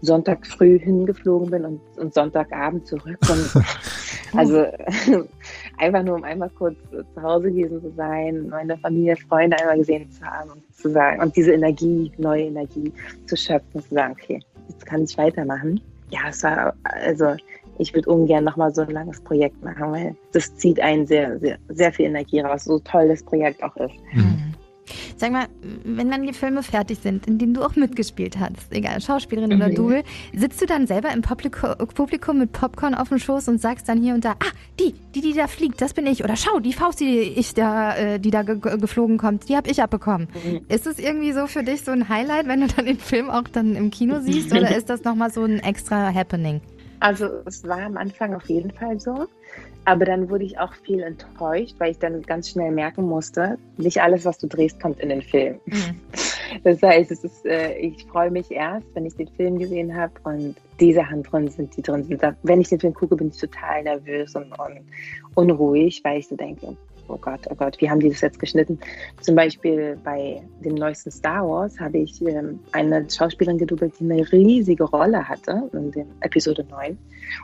Sonntag früh hingeflogen bin und, und Sonntagabend zurück. Und also einfach nur, um einmal kurz zu Hause gewesen zu sein, meine Familie, Freunde einmal gesehen zu haben und zu sagen, und diese Energie, neue Energie zu schöpfen, zu sagen, okay, jetzt kann ich weitermachen. Ja, es war, also ich würde ungern nochmal so ein langes Projekt machen, weil das zieht einen sehr, sehr, sehr viel Energie raus, so toll das Projekt auch ist. Mhm. Sag mal, wenn dann die Filme fertig sind, in denen du auch mitgespielt hast, egal, Schauspielerin mhm. oder Double, sitzt du dann selber im Publikum mit Popcorn auf dem Schoß und sagst dann hier und da, ah, die, die, die da fliegt, das bin ich. Oder schau, die Faust, die ich da, äh, die da ge geflogen kommt, die habe ich abbekommen. Mhm. Ist es irgendwie so für dich so ein Highlight, wenn du dann den Film auch dann im Kino siehst? oder ist das nochmal so ein extra Happening? Also es war am Anfang auf jeden Fall so. Aber dann wurde ich auch viel enttäuscht, weil ich dann ganz schnell merken musste, nicht alles, was du drehst, kommt in den Film. Mhm. Das heißt, es ist, äh, ich freue mich erst, wenn ich den Film gesehen habe und diese Hand drin sind, die drin sind. Wenn ich den Film gucke, bin ich total nervös und, und unruhig, weil ich so denke, oh Gott, oh Gott, wie haben die das jetzt geschnitten? Zum Beispiel bei dem neuesten Star Wars habe ich ähm, eine Schauspielerin gedoubelt, die eine riesige Rolle hatte in der Episode 9.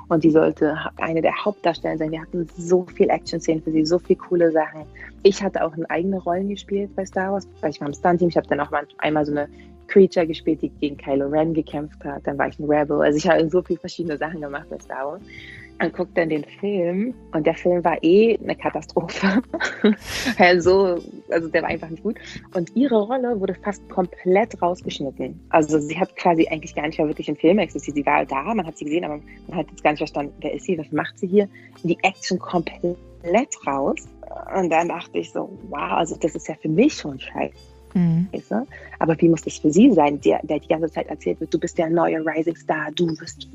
Und die sollte eine der Hauptdarsteller sein. Wir hatten so viel Action-Szenen für sie, so viele coole Sachen. Ich hatte auch eigene Rollen gespielt bei Star Wars, weil ich war im Stunt-Team. Ich habe dann auch mal einmal so eine Creature gespielt, die gegen Kylo Ren gekämpft hat. Dann war ich ein Rebel. Also ich habe so viele verschiedene Sachen gemacht bei Star Wars und guckt dann den Film und der Film war eh eine Katastrophe. also, also der war einfach nicht gut. Und ihre Rolle wurde fast komplett rausgeschnitten. Also sie hat quasi eigentlich gar nicht mehr wirklich im Film existiert. Sie war da, man hat sie gesehen, aber man hat jetzt gar nicht verstanden, wer ist sie, was macht sie hier. Die Action komplett raus. Und dann dachte ich so, wow, also das ist ja für mich schon scheiße. Mhm. Aber wie muss das für sie sein, der, der die ganze Zeit erzählt wird, du bist der neue Rising Star, du wirst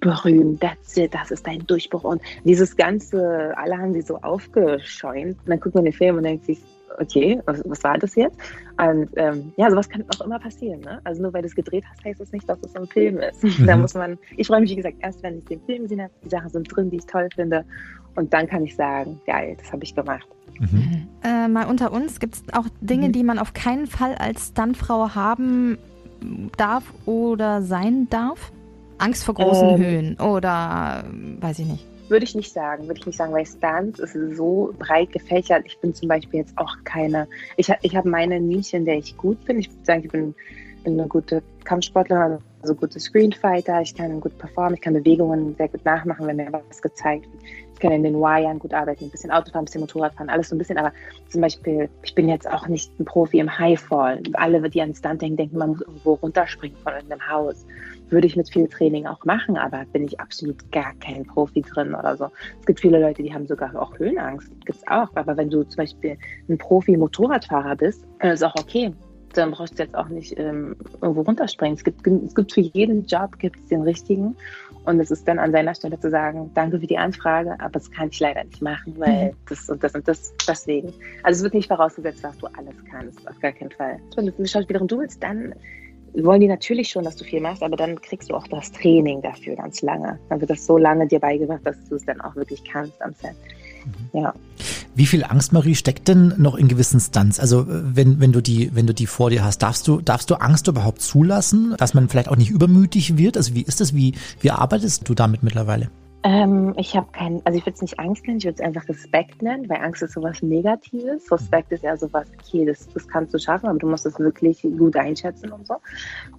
berühmt, that's it, das ist dein Durchbruch. Und dieses Ganze, alle haben sie so aufgeschäumt. Und dann guckt man den Film und denkt sich, okay, was, was war das jetzt? Und ähm, ja, sowas kann auch immer passieren. Ne? Also nur weil du es gedreht hast, heißt das nicht, dass es ein Film ist. Mhm. Da muss man, ich freue mich, wie gesagt, erst wenn ich den Film gesehen habe, die Sachen sind drin, die ich toll finde. Und dann kann ich sagen, geil, das habe ich gemacht. Mhm. Äh, mal unter uns, gibt es auch Dinge, mhm. die man auf keinen Fall als Stuntfrau haben darf oder sein darf? Angst vor großen ähm, Höhen oder weiß ich nicht. Würde ich nicht sagen, würde ich nicht sagen, weil Stunts ist so breit gefächert. Ich bin zum Beispiel jetzt auch keine, ich, ich habe meine Nische, in der ich gut bin. Ich würde sagen, ich bin, bin eine gute Kampfsportlerin, also gute Screenfighter. Ich kann gut performen, ich kann Bewegungen sehr gut nachmachen, wenn mir was gezeigt wird kann in den Wiren gut arbeiten, ein bisschen Autofahren, ein bisschen Motorradfahren, alles so ein bisschen. Aber zum Beispiel, ich bin jetzt auch nicht ein Profi im Highfall. Alle, die an Stunt denken, denken, man muss irgendwo runterspringen von irgendeinem Haus. Würde ich mit viel Training auch machen, aber bin ich absolut gar kein Profi drin oder so. Es gibt viele Leute, die haben sogar auch Höhenangst. Gibt es auch. Aber wenn du zum Beispiel ein Profi-Motorradfahrer bist, ist auch okay dann brauchst du jetzt auch nicht ähm, irgendwo runterspringen. Es gibt, es gibt für jeden Job gibt's den richtigen. Und es ist dann an seiner Stelle zu sagen, danke für die Anfrage, aber das kann ich leider nicht machen, weil mhm. das und das und das deswegen. Also es wird nicht vorausgesetzt, dass du alles kannst, auf gar keinen Fall. Wenn du eine Schauspielerin du willst, dann wollen die natürlich schon, dass du viel machst, aber dann kriegst du auch das Training dafür ganz lange. Dann wird das so lange dir beigebracht, dass du es dann auch wirklich kannst am Set. Mhm. Ja. Wie viel Angst, Marie, steckt denn noch in gewissen Stunts? Also wenn, wenn du die, wenn du die vor dir hast, darfst du, darfst du Angst überhaupt zulassen, dass man vielleicht auch nicht übermütig wird? Also wie ist das? Wie, wie arbeitest du damit mittlerweile? Ähm, ich habe keinen, also ich würde es nicht Angst nennen, ich würde es einfach Respekt nennen, weil Angst ist sowas Negatives. Respekt ist eher sowas, okay, das, das kannst du schaffen, aber du musst es wirklich gut einschätzen und so.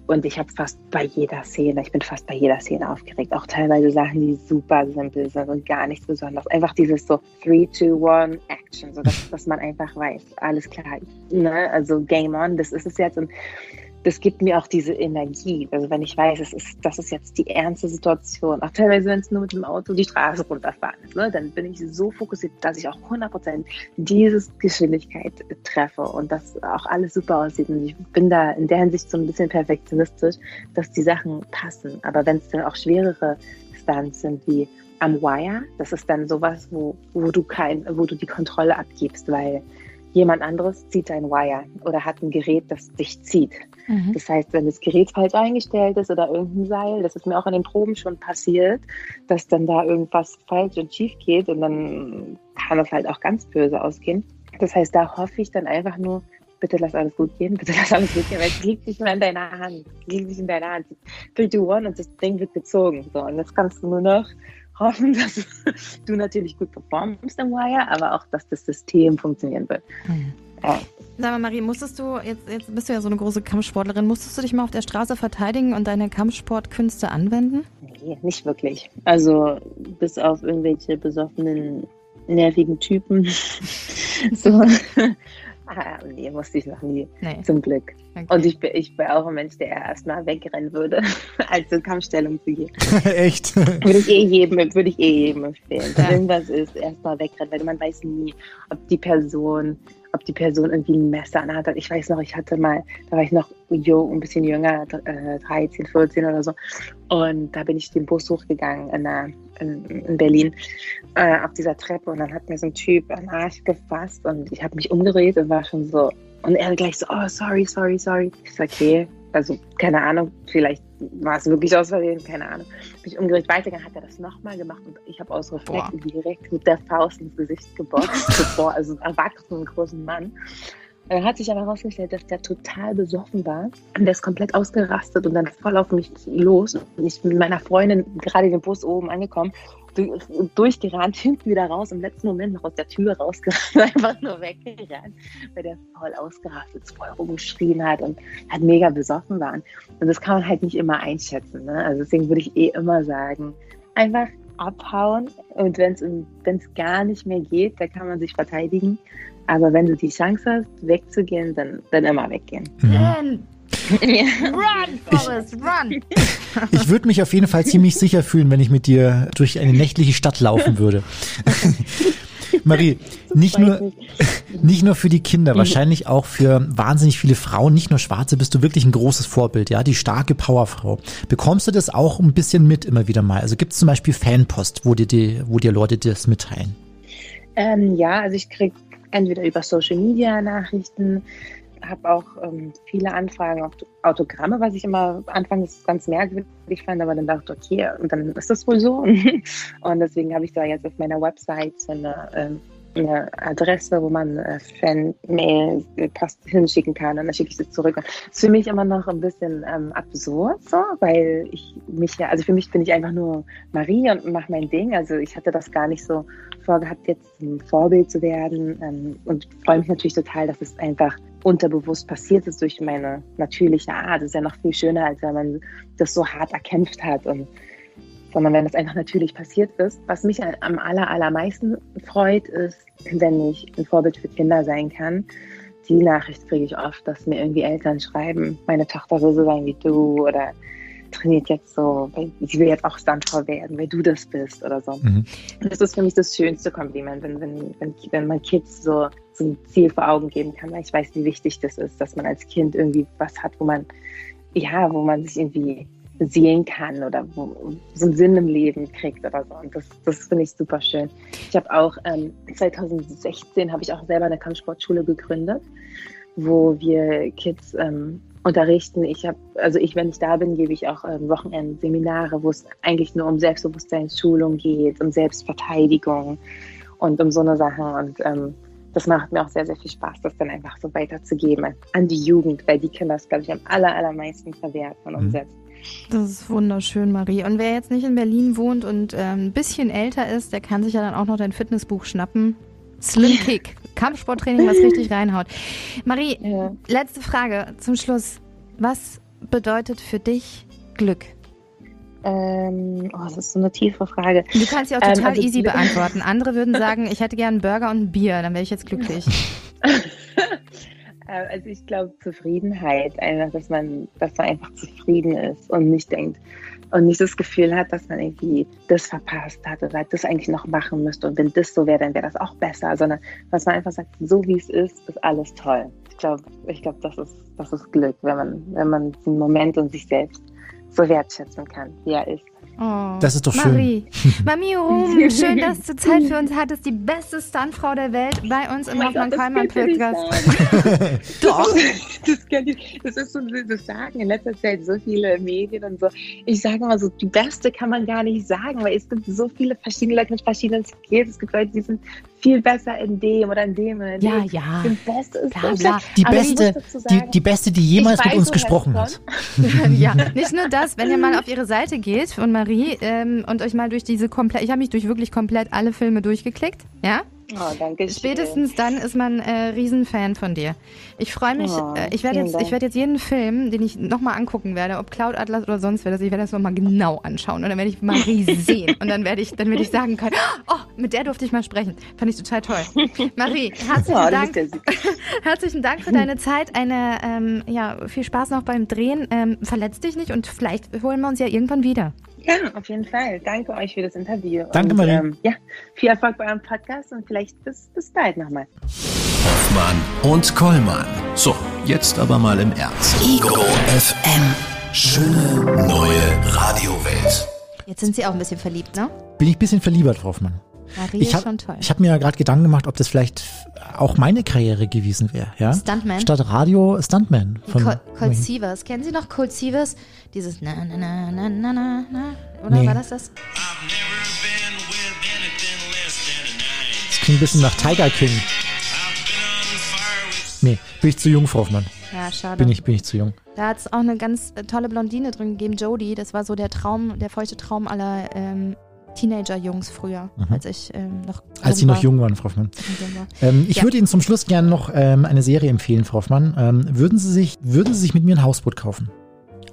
Und ich habe fast bei jeder Szene, ich bin fast bei jeder Szene aufgeregt, auch teilweise Sachen, die super simpel sind und gar nichts Besonderes. Einfach dieses so 3, 2, 1, Action, so dass, dass man einfach weiß, alles klar, ne? also Game On, das ist es jetzt. Und das gibt mir auch diese Energie. Also wenn ich weiß, es ist, das ist jetzt die ernste Situation, auch teilweise, wenn es nur mit dem Auto die Straße runterfahren ist, ne, dann bin ich so fokussiert, dass ich auch 100% diese Geschwindigkeit treffe und dass auch alles super aussieht. Und ich bin da in der Hinsicht so ein bisschen perfektionistisch, dass die Sachen passen. Aber wenn es dann auch schwerere Stunts sind wie am Wire, das ist dann sowas, wo, wo du kein, wo du die Kontrolle abgibst, weil jemand anderes zieht ein Wire oder hat ein Gerät, das dich zieht. Mhm. Das heißt, wenn das Gerät falsch eingestellt ist oder irgendein Seil, das ist mir auch in den Proben schon passiert, dass dann da irgendwas falsch und schief geht und dann kann das halt auch ganz böse ausgehen. Das heißt, da hoffe ich dann einfach nur, bitte lass alles gut gehen, bitte lass alles gut gehen, weil es liegt nicht mehr in deiner Hand. Es liegt nicht in deiner Hand. 3, 2, 1 und das Ding wird gezogen. So, und jetzt kannst du nur noch hoffen, dass du natürlich gut performst im Wire, aber auch, dass das System funktionieren wird. Mhm. Ja. Sag mal, Marie, musstest du, jetzt, jetzt bist du ja so eine große Kampfsportlerin, musstest du dich mal auf der Straße verteidigen und deine Kampfsportkünste anwenden? Nee, nicht wirklich. Also bis auf irgendwelche besoffenen, nervigen Typen. so. Ah, nee, musste ich noch nie. Nee. Zum Glück. Okay. Und ich bin, ich bin auch ein Mensch, der erstmal wegrennen würde, als in Kampfstellung zu gehen. Echt? Würde ich eh jedem, würde ich eh jedem empfehlen. Wenn ja. irgendwas ist, erstmal wegrennen, weil man weiß nie, ob die Person ob die Person irgendwie ein Messer anhat. Ich weiß noch, ich hatte mal, da war ich noch jo, ein bisschen jünger, 13, 14 äh, oder so. Und da bin ich den Bus hochgegangen in, der, in, in Berlin äh, auf dieser Treppe und dann hat mir so ein Typ an den Arsch gefasst und ich habe mich umgedreht und war schon so. Und er gleich so, oh, sorry, sorry, sorry. Ich sag, okay, also keine Ahnung, vielleicht war es wirklich aus Versehen, keine Ahnung. Bin ich umgedreht weitergegangen, hat er das nochmal gemacht und ich habe aus Reflex direkt mit der Faust ins Gesicht geboxt, bevor, also erwachsenen großen Mann. Dann hat sich aber herausgestellt, dass der total besoffen war und der ist komplett ausgerastet und dann voll auf mich los. Und ich bin mit meiner Freundin gerade den Bus oben angekommen durchgerannt, hinten wieder raus, im letzten Moment noch aus der Tür rausgerannt, einfach nur weggerannt, weil der voll ausgerastet, voll rumgeschrien hat und halt mega besoffen waren. Und das kann man halt nicht immer einschätzen. Ne? Also deswegen würde ich eh immer sagen, einfach abhauen und wenn es gar nicht mehr geht, dann kann man sich verteidigen. Aber wenn du die Chance hast, wegzugehen, dann, dann immer weggehen. Mhm. Run, Forrest, run! Ich würde mich auf jeden Fall ziemlich sicher fühlen, wenn ich mit dir durch eine nächtliche Stadt laufen würde. Marie, nicht nur, nicht nur für die Kinder, wahrscheinlich auch für wahnsinnig viele Frauen, nicht nur Schwarze, bist du wirklich ein großes Vorbild, ja, die starke Powerfrau. Bekommst du das auch ein bisschen mit immer wieder mal? Also gibt es zum Beispiel Fanpost, wo dir, die, wo dir Leute das mitteilen? Ähm, ja, also ich kriege entweder über Social Media Nachrichten, habe auch ähm, viele Anfragen auf Autogramme, was ich immer anfangs ganz merkwürdig fand, aber dann dachte ich, okay, und dann ist das wohl so. und deswegen habe ich da jetzt auf meiner Website so eine, ähm, eine Adresse, wo man äh, Fan-Mail äh, hinschicken kann und dann schicke ich sie zurück. Das ist für mich immer noch ein bisschen ähm, absurd, so, weil ich mich ja, also für mich bin ich einfach nur Marie und mache mein Ding. Also ich hatte das gar nicht so vorgehabt, jetzt ein Vorbild zu werden ähm, und freue mich natürlich total, dass es einfach unterbewusst passiert ist durch meine natürliche Art. Das ist ja noch viel schöner, als wenn man das so hart erkämpft hat. Und, sondern wenn das einfach natürlich passiert ist. Was mich am aller, allermeisten freut, ist, wenn ich ein Vorbild für Kinder sein kann. Die Nachricht kriege ich oft, dass mir irgendwie Eltern schreiben, meine Tochter soll so sein wie du oder trainiert jetzt so, sie will jetzt auch Stuntfrau werden, weil du das bist oder so. Mhm. Das ist für mich das schönste Kompliment, wenn, wenn, wenn, wenn man Kids so so ein Ziel vor Augen geben kann, weil ich weiß, wie wichtig das ist, dass man als Kind irgendwie was hat, wo man, ja, wo man sich irgendwie sehen kann oder wo, so einen Sinn im Leben kriegt oder so. Und das, das finde ich super schön. Ich habe auch ähm, 2016 habe ich auch selber eine Kampfsportschule gegründet, wo wir Kids ähm, unterrichten. Ich habe, also ich, wenn ich da bin, gebe ich auch ähm, Wochenendseminare, wo es eigentlich nur um Selbstbewusstseinsschulung geht, um Selbstverteidigung und um so eine Sachen. Und ähm, das macht mir auch sehr, sehr viel Spaß, das dann einfach so weiterzugeben an die Jugend, weil die können das, glaube ich, am aller, allermeisten verwerten und mhm. umsetzen. Das ist wunderschön, Marie. Und wer jetzt nicht in Berlin wohnt und ähm, ein bisschen älter ist, der kann sich ja dann auch noch dein Fitnessbuch schnappen. Slim Kick. Kampfsporttraining, was richtig reinhaut. Marie, Ja. letzte Frage zum Schluss. Was bedeutet für dich Glück? Ähm, oh, das ist so eine tiefe Frage. Du kannst sie auch Ähm, total also easy beantworten. Andere würden sagen, ich hätte gern einen Burger und ein Bier, dann wäre ich jetzt glücklich. Äh, Also ich glaube Zufriedenheit, einfach, dass man, dass man einfach zufrieden ist und nicht denkt und nicht das Gefühl hat, dass man irgendwie das verpasst hat oder das eigentlich noch machen müsste und wenn das so wäre, dann wäre das auch besser, sondern dass man einfach sagt, so wie es ist, ist alles toll. Ich glaube, ich glaube, das ist, das ist Glück, wenn man, wenn man den Moment und sich selbst so wertschätzen kann, wie er ist. Oh. Das ist doch schön. Marie, Mami Rum, schön, dass du Zeit für uns hattest. Die beste Stuntfrau der Welt bei uns im Oh mein Hoffmann nicht Podcast. Doch. Das, kann ich, das ist so, das sagen in letzter Zeit so viele Medien und so. Ich sage immer so, die beste kann man gar nicht sagen, weil es gibt so viele verschiedene Leute mit verschiedenen Skills. Es gibt Leute, die sind viel besser in dem oder in dem. Oder in Ja, dem. ja. Die beste ist Klar, so klar. schlecht. Die Aber beste, dazu die, sagen, die beste, die jemals mit uns gesprochen es hat. ja, nicht nur das, wenn ihr mal auf ihre Seite geht von Marie ähm, und euch mal durch diese komplett, ich habe mich durch wirklich komplett alle Filme durchgeklickt, ja? Oh, danke schön. Spätestens dann ist man äh, Riesenfan von dir. Ich freue mich, Oh, äh, ich werde jetzt, Dank. ich werde jetzt jeden Film, den ich nochmal angucken werde, ob Cloud Atlas oder sonst wer, ich werde das nochmal genau anschauen und dann werde ich Marie sehen und dann werde ich, dann werde ich sagen können, oh, mit der durfte ich mal sprechen. Fand ich total toll. Marie, herzlichen Oh, das Dank. Herzlichen Dank für deine Zeit. Eine, ähm, ja, viel Spaß noch beim Drehen. Ähm, verletz dich nicht und vielleicht holen wir uns ja irgendwann wieder. Ja, auf jeden Fall. Danke euch für das Interview. Danke, und, Marie. Ähm, ja, viel Erfolg bei eurem Podcast und vielleicht bis, bis bald nochmal. Hoffmann und Kollmann. So, jetzt aber mal im Ernst. Ego FM. Schöne neue Radiowelt. Jetzt sind Sie auch ein bisschen verliebt, ne? Bin ich ein bisschen verliebert, Frau Hoffmann. Marie Ich hab- schon toll. Ich habe mir ja gerade Gedanken gemacht, ob das vielleicht auch meine Karriere gewesen wäre. Ja? Stuntman? Statt Radio Stuntman. Von, Col Colt Sievers. Kennen Sie noch Colt Sievers? Dieses na na na na na na na. Oder Nee. war das das? das klingt ein bisschen nach Tiger King. Nee, bin ich zu jung, Frau Hoffmann. Ja, schade. Bin ich, bin ich zu jung. Da hat es auch eine ganz äh, tolle Blondine drin gegeben, Jodie. Das war so der Traum, der feuchte Traum aller ähm, Teenager-Jungs früher, als ich ähm, noch Mhm. Als Sie noch jung waren, Frau Hoffmann. Ähm, ich Ja. würde Ihnen zum Schluss gerne noch ähm, eine Serie empfehlen, Frau Hoffmann. Ähm, würden, Sie sich, würden Sie sich mit mir ein Hausboot kaufen?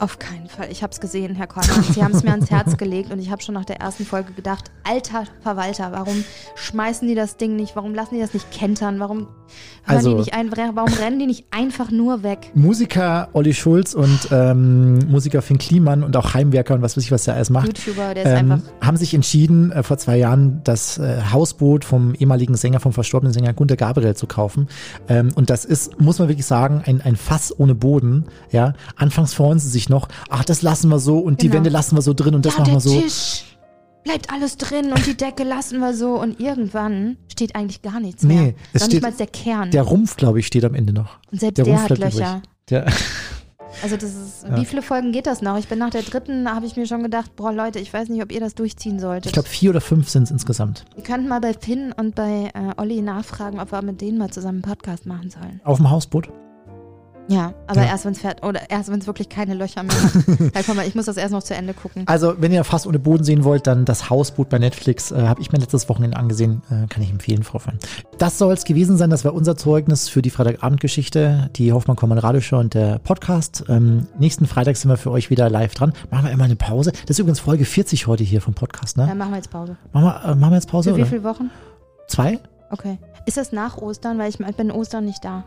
Auf keinen Fall. Ich habe es gesehen, Herr Kollmann. Sie haben es mir ans Herz gelegt und ich habe schon nach der ersten Folge gedacht, alter Verwalter, warum schmeißen die das Ding nicht? Warum lassen die das nicht kentern? Warum Also- die nicht ein, warum rennen die nicht einfach nur weg? Musiker Olli Schulz und ähm, Musiker Finn Kliman und auch Heimwerker und was weiß ich, was der alles macht. YouTuber, der ist ähm, einfach. haben sich entschieden, äh, vor zwei Jahren das äh, Hausboot vom ehemaligen Sänger, vom verstorbenen Sänger Gunter Gabriel zu kaufen. Ähm, und das ist, muss man wirklich sagen, ein, ein Fass ohne Boden. Ja, Anfangs freuen sie sich noch, ach, das lassen wir so und die Genau. Wände lassen wir so drin und das ja, machen wir so. Tisch bleibt alles drin und die Decke lassen wir so und irgendwann steht eigentlich gar nichts Nee, mehr. es Noch steht- nicht der Kern. Der Rumpf, glaube ich, steht am Ende noch. und selbst Der der, Rumpf hat. Löcher. Also das ist, Ja. wie viele Folgen geht das noch? Ich bin nach der dritten, habe ich mir schon gedacht, boah Leute, ich weiß nicht, ob ihr das durchziehen solltet. ich glaube, vier oder fünf sind es insgesamt. Wir könnten mal bei Finn und bei äh, Olli nachfragen, ob wir mit denen mal zusammen einen Podcast machen sollen. Auf dem Hausboot. Ja, aber Ja. erst wenn es fährt oder erst wenn es wirklich keine Löcher mehr hat. ja, komm mal, ich muss das erst noch zu Ende gucken. Also, wenn ihr fast ohne Boden sehen wollt, dann das Hausboot bei Netflix äh, habe ich mir letztes Wochenende angesehen. Äh, kann ich empfehlen, Frau Fern. Das soll es gewesen sein. Das war unser Zeugnis für die Freitagabendgeschichte, die Hoffmann Kommand Radioshow und der Podcast. Ähm, nächsten Freitag sind wir für euch wieder live dran. Machen wir immer eine Pause. Das ist übrigens Folge 40 heute hier vom Podcast, ne? Dann machen wir jetzt Pause. Machen, wir, äh, machen wir jetzt Pause? Für wie viele Wochen? Zwei? Okay. Ist das nach Ostern? Weil ich, bin Ostern nicht da.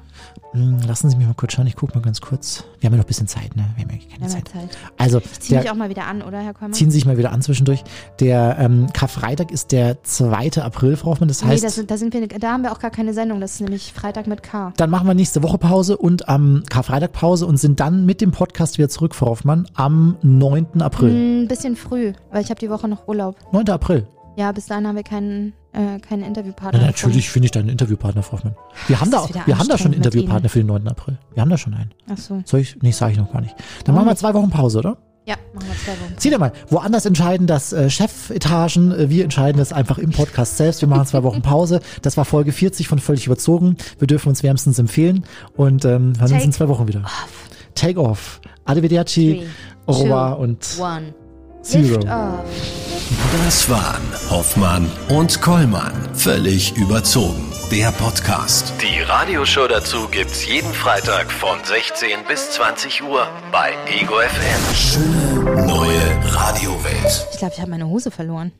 Hm, lassen Sie mich mal kurz schauen. Ich gucke mal ganz kurz. Wir haben ja noch ein bisschen Zeit, ne? Wir haben ja keine Zeit. Zeit. Also, Ich ziehe mich auch mal wieder an, oder, Herr Kollmann? ziehen Sie sich mal wieder an zwischendurch. Der ähm, Karfreitag ist der 2. April, Frau Hoffmann. Das nee, heißt, das, sind- da, sind wir, da haben wir auch gar keine Sendung. Das ist nämlich Freitag mit K. Dann machen wir nächste Woche Pause und am Karfreitag Pause und sind dann mit dem Podcast wieder zurück, Frau Hoffmann, am 9. April. Ein bisschen früh, weil ich habe die Woche noch Urlaub. 9. April. Ja, bis dahin haben wir keinen, äh, keinen Interviewpartner. Na, natürlich finde ich da einen Interviewpartner, Frau Hoffmann. Wir haben da, wir haben da schon einen Interviewpartner für den 9. April. Wir haben da schon einen. Ach so. Soll ich? Nee, sage ich noch gar nicht. Dann Warum machen wir zwei Wochen Pause, oder? Ja, machen wir zwei Wochen. Sieh dir mal, woanders entscheiden das äh, Chefetagen, äh, wir entscheiden das einfach im Podcast selbst. Wir machen zwei Wochen Pause. Das war Folge 40 von Völlig Überzogen. Wir dürfen uns wärmstens empfehlen und ähm, hören uns in zwei Wochen wieder. Take Off. Arrivederci, Three, Au revoir two, und One. Zero. Das waren Hoffmann und Kollmann. Völlig überzogen. Der Podcast. Die Radioshow dazu gibt's jeden Freitag von 16 bis 20 Uhr bei Ego FM. Schöne neue Radiowelt. Ich glaube, ich habe meine Hose verloren.